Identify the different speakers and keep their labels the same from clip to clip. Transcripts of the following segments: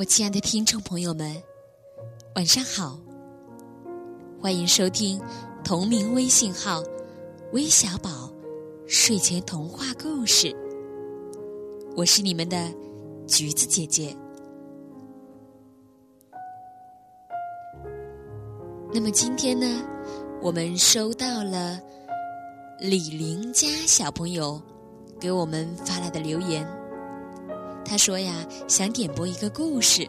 Speaker 1: 我亲爱的听众朋友们，晚上好！欢迎收听同名微信号“微小宝睡前童话故事”，我是你们的橘子姐姐。那么今天呢，我们收到了李林家小朋友给我们发来的留言。他说呀，想点播一个故事。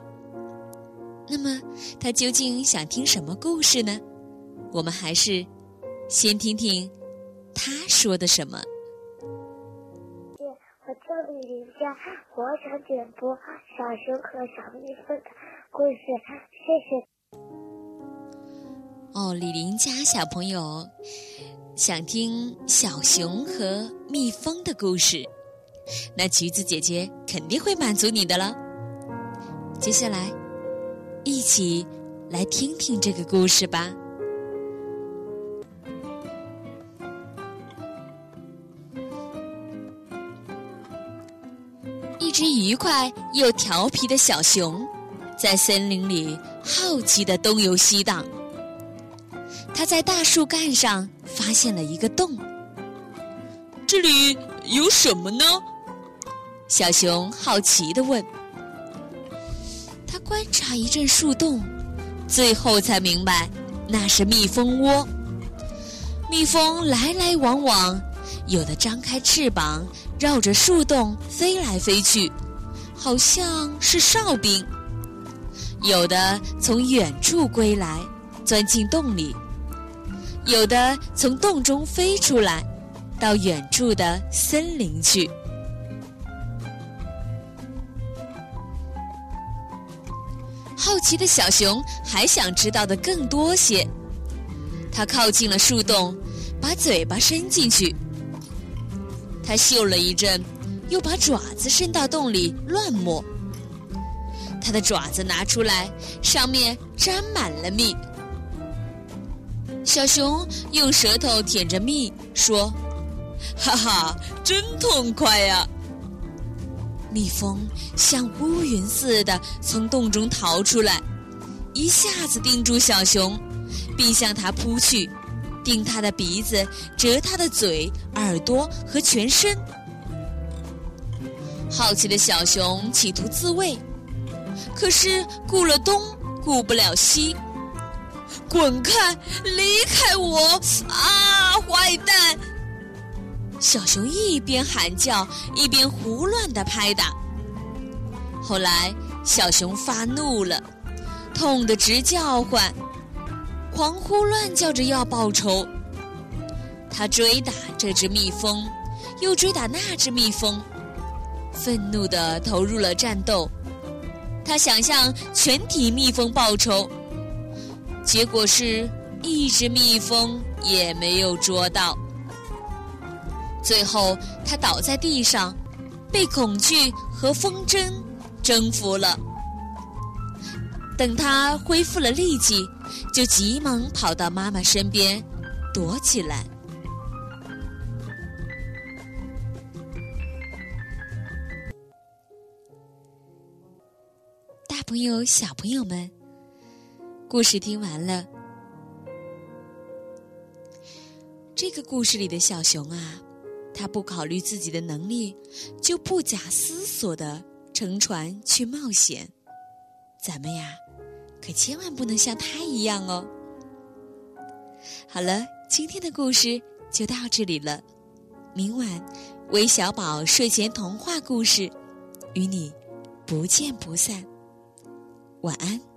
Speaker 1: 那么，他究竟想听什么故事呢？我们还是先听听他说的什么。
Speaker 2: 我叫李林佳，我想点播小熊和小蜜蜂的故事。谢谢。
Speaker 1: 哦，李林佳小朋友想听小熊和蜜蜂的故事。那橘子姐姐肯定会满足你的了。接下来，一起来听听这个故事吧。一只愉快又调皮的小熊，在森林里好奇的东游西荡。它在大树干上发现了一个洞，
Speaker 3: 这里有什么呢？
Speaker 1: 小熊好奇地问：“他观察一阵树洞，最后才明白那是蜜蜂窝。蜜蜂来来往往，有的张开翅膀绕着树洞飞来飞去，好像是哨兵；有的从远处归来，钻进洞里；有的从洞中飞出来，到远处的森林去。”好奇的小熊还想知道的更多些，它靠近了树洞，把嘴巴伸进去。它嗅了一阵，又把爪子伸到洞里乱摸。它的爪子拿出来，上面沾满了蜜。小熊用舌头舔着蜜，说：“
Speaker 3: 哈哈，真痛快呀！”
Speaker 1: 蜜蜂像乌云似的从洞中逃出来，一下子盯住小熊，并向它扑去，盯它的鼻子，折它的嘴、耳朵和全身。好奇的小熊企图自卫，可是顾了东顾不了西，
Speaker 3: 滚开，离开我！啊，坏蛋！
Speaker 1: 小熊一边喊叫，一边胡乱的拍打。后来，小熊发怒了，痛得直叫唤，狂呼乱叫着要报仇。他追打这只蜜蜂，又追打那只蜜蜂，愤怒的投入了战斗。他想向全体蜜蜂报仇，结果是一只蜜蜂也没有捉到。最后，他倒在地上，被恐惧和风筝征服了。等他恢复了力气，就急忙跑到妈妈身边，躲起来。大朋友、小朋友们，故事听完了。这个故事里的小熊啊。他不考虑自己的能力，就不假思索的乘船去冒险。咱们呀，可千万不能像他一样哦。好了，今天的故事就到这里了。明晚，微小宝睡前童话故事，与你不见不散。晚安。